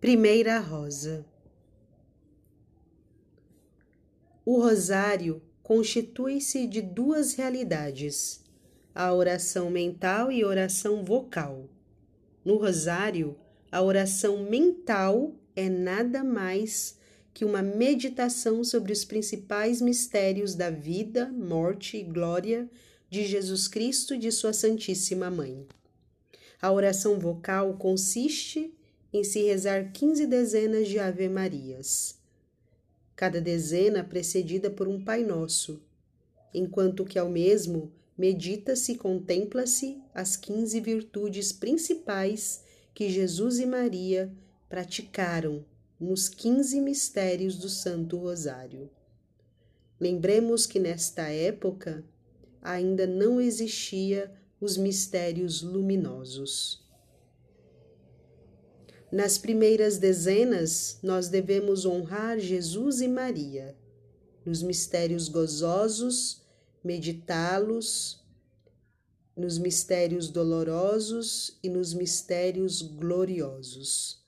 Primeira Rosa O rosário constitui-se de duas realidades, a oração mental e oração vocal. No rosário, a oração mental é nada mais que uma meditação sobre os principais mistérios da vida, morte e glória de Jesus Cristo e de Sua Santíssima Mãe. A oração vocal consiste em se rezar 15 dezenas de Ave-Marias, cada dezena precedida por um Pai Nosso, enquanto que ao mesmo medita-se e contempla-se as 15 virtudes principais que Jesus e Maria praticaram nos 15 mistérios do Santo Rosário. Lembremos que nesta época ainda não existia os mistérios luminosos. Nas primeiras dezenas, nós devemos honrar Jesus e Maria. Nos mistérios gozosos, meditá-los, nos mistérios dolorosos e nos mistérios gloriosos.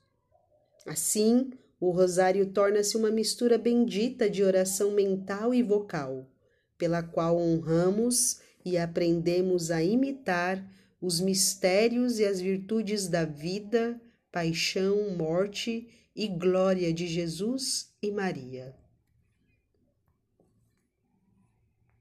Assim, o rosário torna-se uma mistura bendita de oração mental e vocal, pela qual honramos e aprendemos a imitar os mistérios e as virtudes da vida paixão, morte e glória de Jesus e Maria.